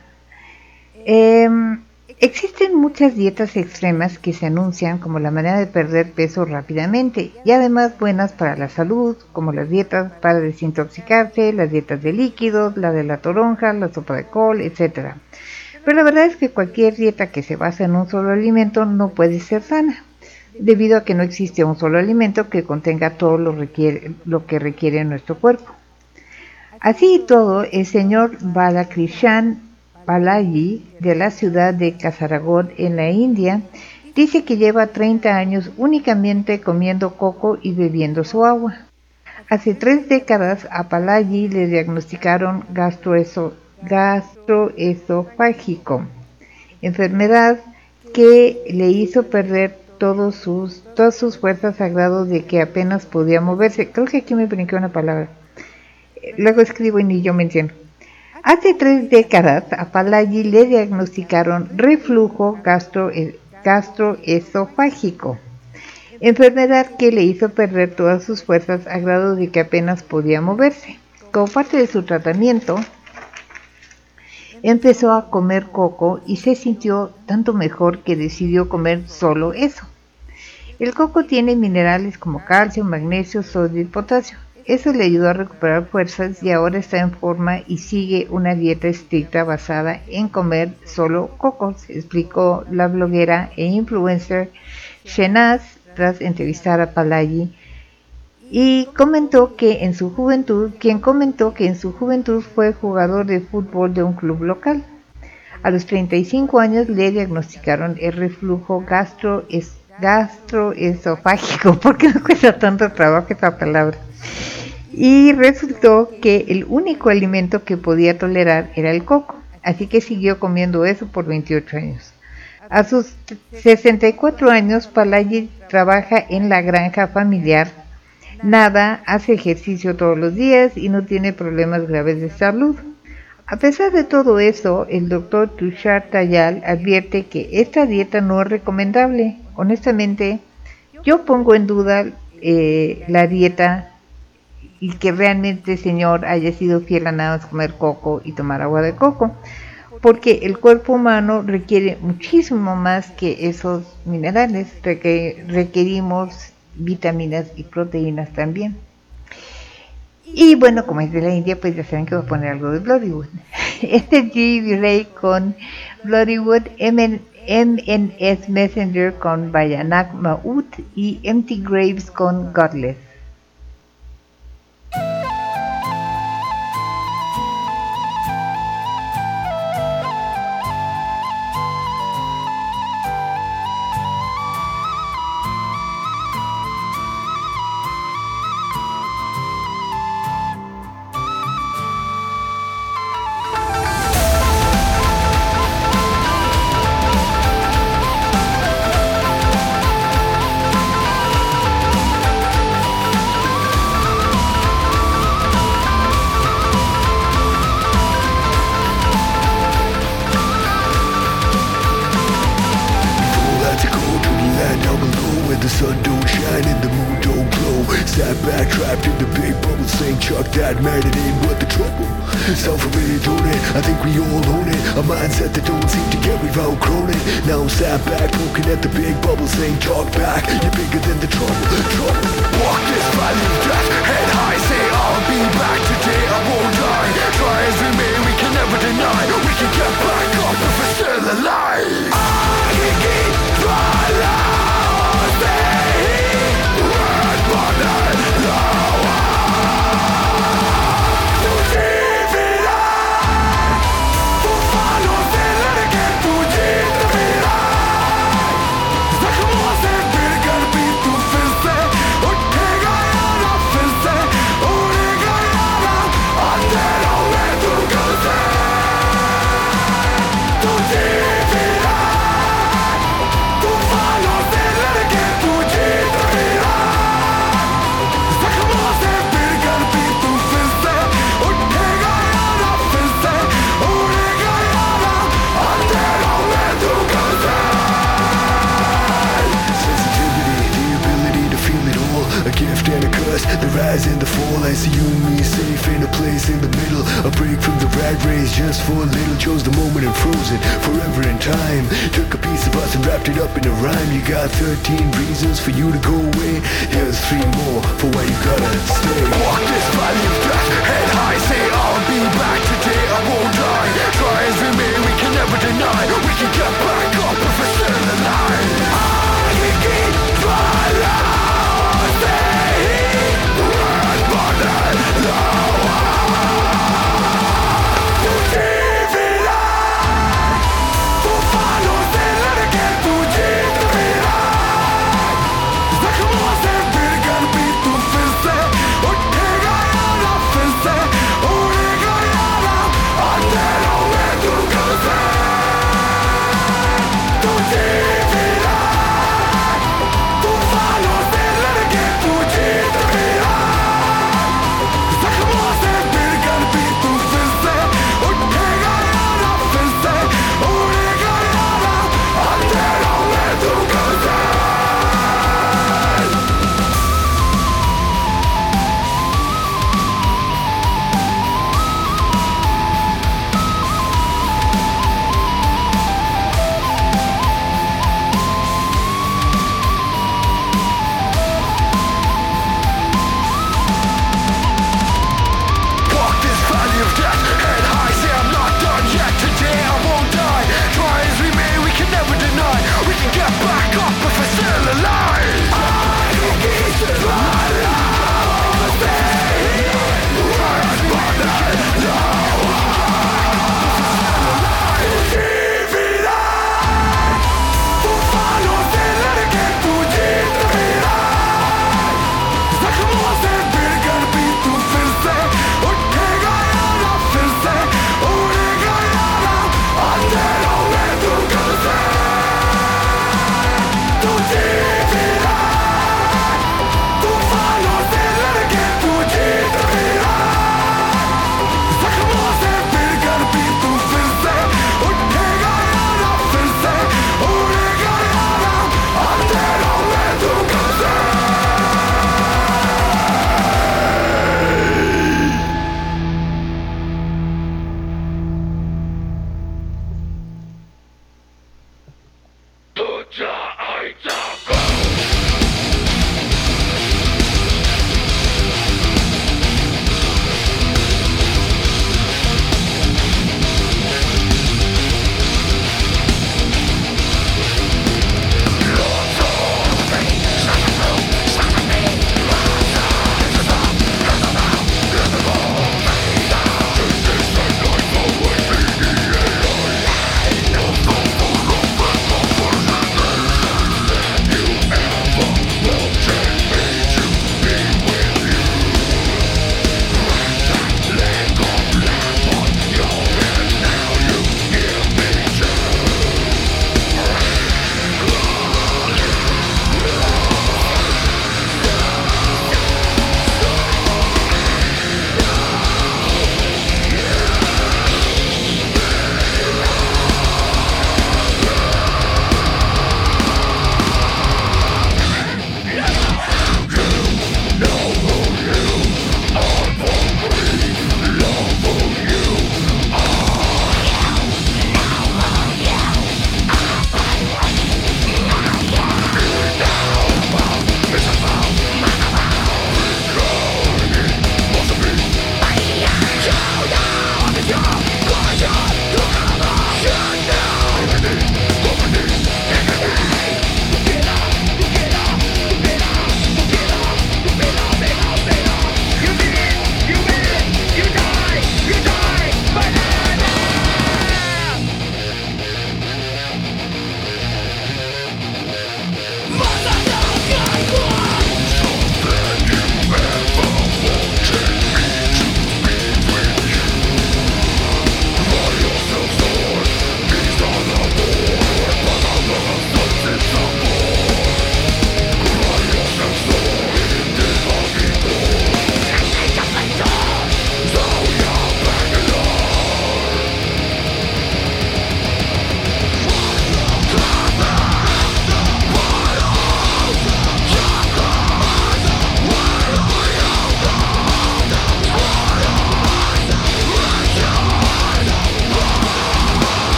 Em, existen muchas dietas extremas que se anuncian como la manera de perder peso rápidamente y además buenas para la salud, como las dietas para desintoxicarse, las dietas de líquidos, la de la toronja, la sopa de col, etc. Pero la verdad es que cualquier dieta que se basa en un solo alimento no puede ser sana debido a que no existe un solo alimento que contenga todo lo, requiere, lo que requiere nuestro cuerpo. Así y todo, el señor Balakrishan Balaji de la ciudad de Kasaragod en la India dice que lleva 30 años únicamente comiendo coco y bebiendo su agua. Hace tres décadas a Balaji le diagnosticaron gastroeso, gastroesofágico, enfermedad que le hizo perder todos sus, todas sus fuerzas a grado de que apenas podía moverse. Creo que aquí me brinqué una palabra. Luego escribo y ni yo me entiendo. Hace tres décadas a Palayi le diagnosticaron reflujo gastro, gastroesofágico, enfermedad que le hizo perder todas sus fuerzas a grado de que apenas podía moverse. Como parte de su tratamiento, empezó a comer coco y se sintió tanto mejor que decidió comer solo eso. El coco tiene minerales como calcio, magnesio, sodio y potasio. Eso le ayudó a recuperar fuerzas y ahora está en forma y sigue una dieta estricta basada en comer solo cocos, explicó la bloguera e influencer Shenaz tras entrevistar a Palayi y comentó que en su juventud, quien comentó que en su juventud fue jugador de fútbol de un club local. A los 35 años le diagnosticaron el reflujo gastro gastroesofágico, porque no cuesta tanto trabajo esa palabra. Y resultó que el único alimento que podía tolerar era el coco, así que siguió comiendo eso por 28 años. A sus 64 años, Palayi trabaja en la granja familiar, nada, hace ejercicio todos los días y no tiene problemas graves de salud. A pesar de todo eso, el doctor Tushar Tayal advierte que esta dieta no es recomendable. Honestamente, yo pongo en duda eh, la dieta y que realmente el señor haya sido fiel a nada más comer coco y tomar agua de coco, porque el cuerpo humano requiere muchísimo más que esos minerales, que requerimos vitaminas y proteínas también. Y bueno, como es de la India, pues ya saben que voy a poner algo de Bloodywood. Este es G.B. Ray con Bloodywood, MNS Messenger con Bayanak Maut y Empty Graves con Godless.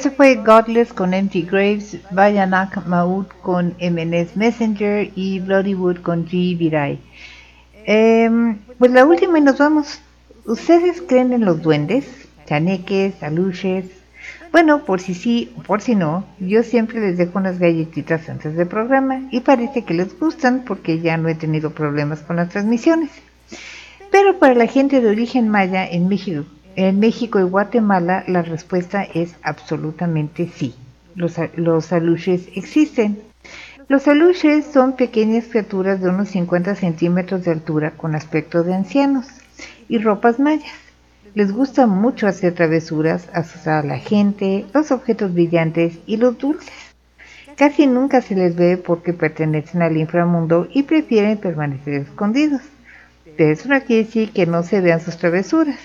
Eso fue Godless con Empty Graves, Bayanak Maud con MNS Messenger y Bloodywood con G. Virai. Em, pues la última y nos vamos. ¿Ustedes creen en los duendes? Chaneques, aluches. Bueno, por si sí o por si no, yo siempre les dejo unas galletitas antes del programa y parece que les gustan porque ya no he tenido problemas con las transmisiones. Pero para la gente de origen maya en México en México y Guatemala la respuesta es absolutamente sí. Los, los existen. Los aluches son pequeñas criaturas de unos 50 centímetros de altura con aspecto de ancianos y ropas mayas. Les gusta mucho hacer travesuras, asustar a la gente, los objetos brillantes y los dulces. Casi nunca se les ve porque pertenecen al inframundo y prefieren permanecer escondidos. Pero eso no quiere decir que no se vean sus travesuras.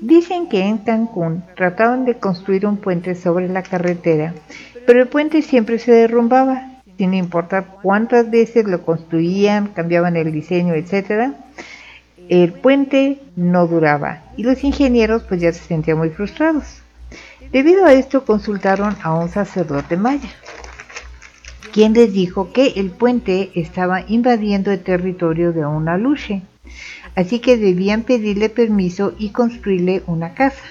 Dicen que en Cancún trataban de construir un puente sobre la carretera, pero el puente siempre se derrumbaba, sin importar cuántas veces lo construían, cambiaban el diseño, etc. El puente no duraba y los ingenieros pues ya se sentían muy frustrados. Debido a esto consultaron a un sacerdote maya, quien les dijo que el puente estaba invadiendo el territorio de una luche así que debían pedirle permiso y construirle una casa.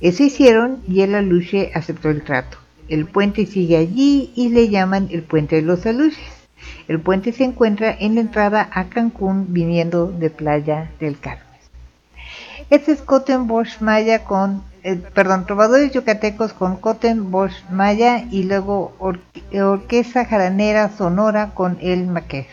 Eso hicieron y el aluche aceptó el trato. El puente sigue allí y le llaman el puente de los aluches. El puente se encuentra en la entrada a Cancún viniendo de Playa del Carmen. Este es Cotton Bosch Maya con, eh, perdón, trovadores yucatecos con Cotton Bosch Maya y luego Orquesta Jaranera Sonora con El Maquer.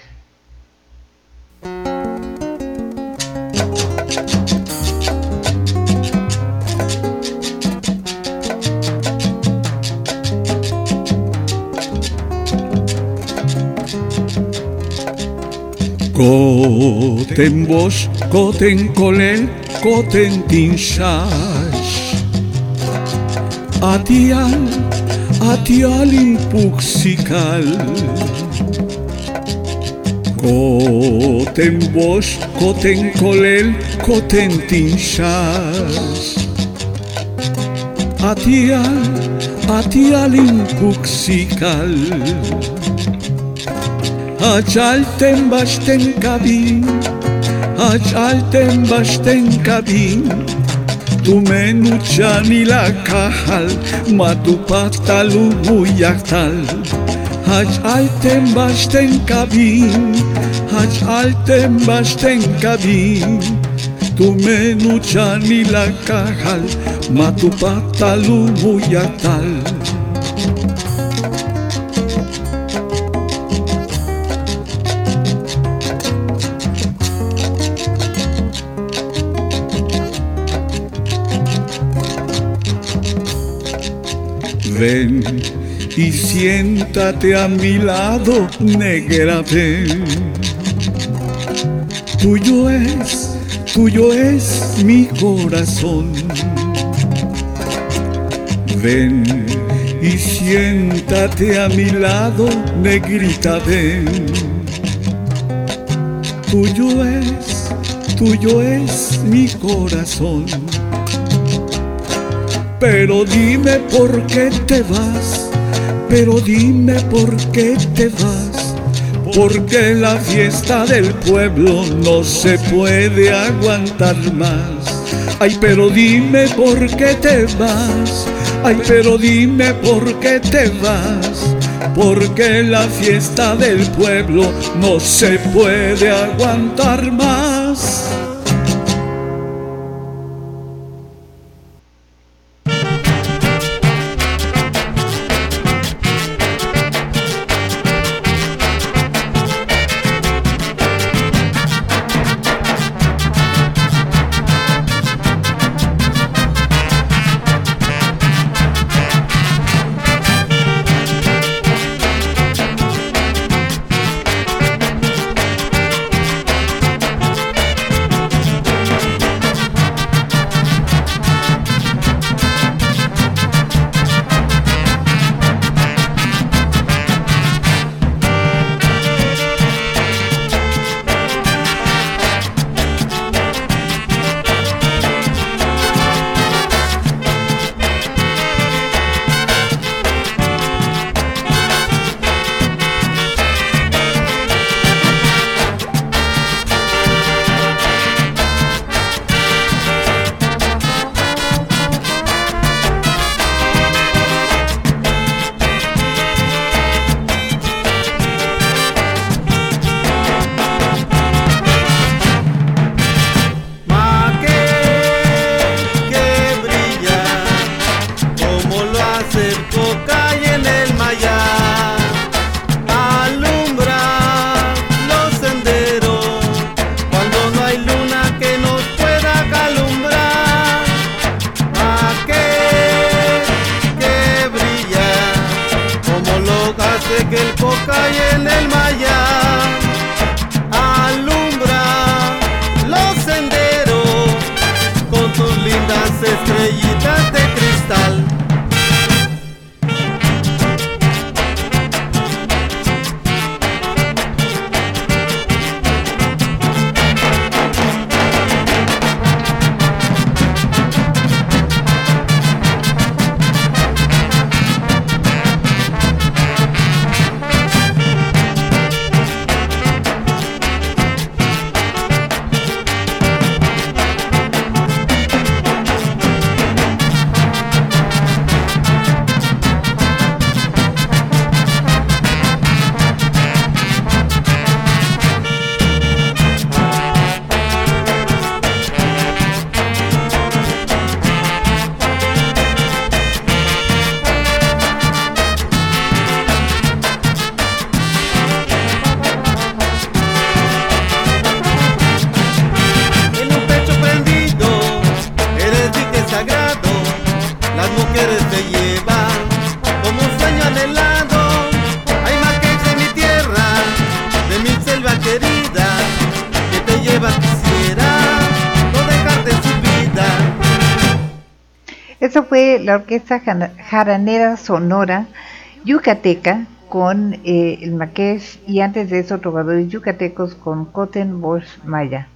Koten boş, koten kolel, koten tinşaş Atial, atial impuxikal Koten boş, koten kolel, koten tinşaş Atial, atial impuxikal Achalten basten kabin, achalten basten Atx alten basten kadin Tumen utxan kahal, Matu patalu buiak tal Atx basten kabin Atx basten kabin Tumen utxan kahal, Matu patalu buiak tal Ven y siéntate a mi lado, negra, ven. Tuyo es, tuyo es mi corazón. Ven y siéntate a mi lado, negrita, ven. Tuyo es, tuyo es mi corazón. Pero dime por qué te vas, pero dime por qué te vas, porque la fiesta del pueblo no se puede aguantar más. Ay, pero dime por qué te vas, ay, pero dime por qué te vas, porque la fiesta del pueblo no se puede aguantar más. La orquesta jaranera sonora yucateca con eh, el maqués y antes de eso trovadores yucatecos con Cotten Bosch Maya.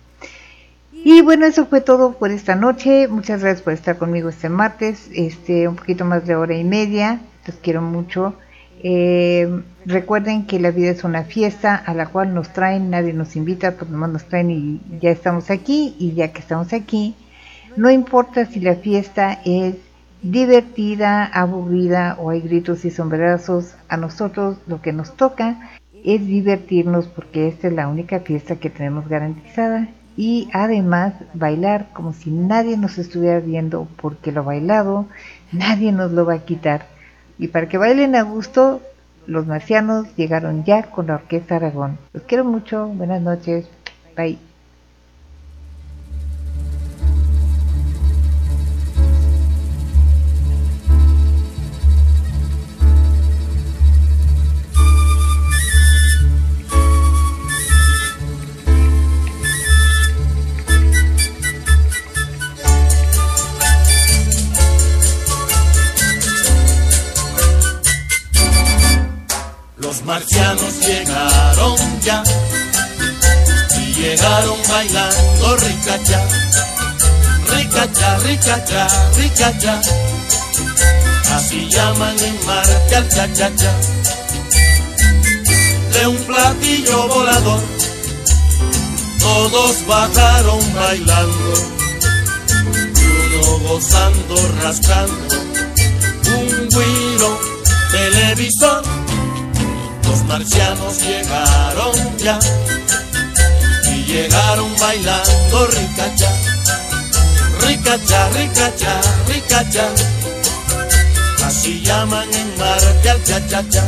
Y bueno, eso fue todo por esta noche. Muchas gracias por estar conmigo este martes, este un poquito más de hora y media. Los quiero mucho. Eh, recuerden que la vida es una fiesta a la cual nos traen, nadie nos invita, pues nomás nos traen y ya estamos aquí. Y ya que estamos aquí, no importa si la fiesta es divertida, aburrida o hay gritos y sombrerazos, a nosotros lo que nos toca es divertirnos porque esta es la única fiesta que tenemos garantizada y además bailar como si nadie nos estuviera viendo porque lo bailado nadie nos lo va a quitar. Y para que bailen a gusto, los marcianos llegaron ya con la Orquesta Aragón. Los quiero mucho, buenas noches, bye. Marcianos llegaron ya y llegaron bailando ricacha, ricacha, ricacha, ricacha. Así llaman en Marte al cha-cha-cha. De un platillo volador, todos bajaron bailando y uno gozando, rascando un guiro televisor los marcianos llegaron ya y llegaron bailando ricacha, ricacha, ricacha, ricacha. Así llaman en Marte al cha-cha-cha.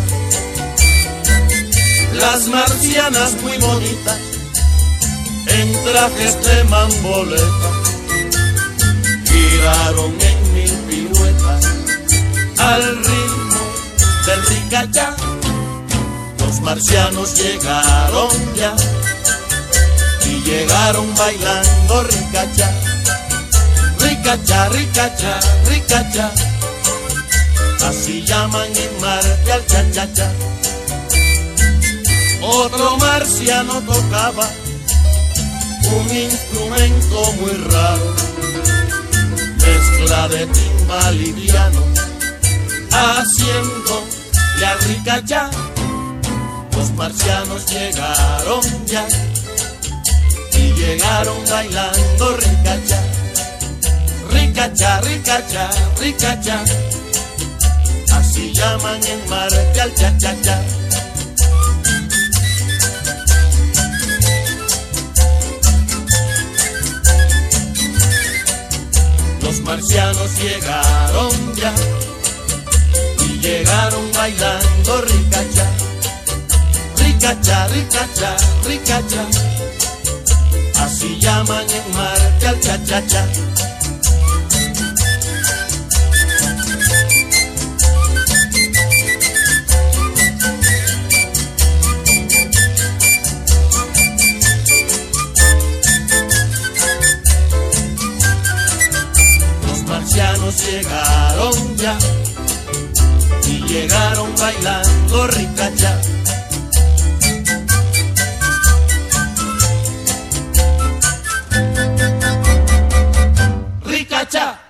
Las marcianas muy bonitas en trajes de mamboleta giraron en mil piruetas al ritmo del ricacha los marcianos llegaron ya y llegaron bailando ricacha, ricacha, ricacha, ricacha. Así llaman en Marte al cha-cha-cha. Otro marciano tocaba un instrumento muy raro, mezcla de timbal y piano, haciendo la ricacha los marcianos llegaron ya y llegaron bailando ricacha, ricacha, ricacha, ricacha. Así llaman en Marte al cha cha cha. Los marcianos llegaron ya y llegaron bailando ricacha ricacha, ricacha, ricacha. Así llaman en Marte al cha-cha-cha. Los marcianos llegaron ya y llegaron bailando ricacha marcha.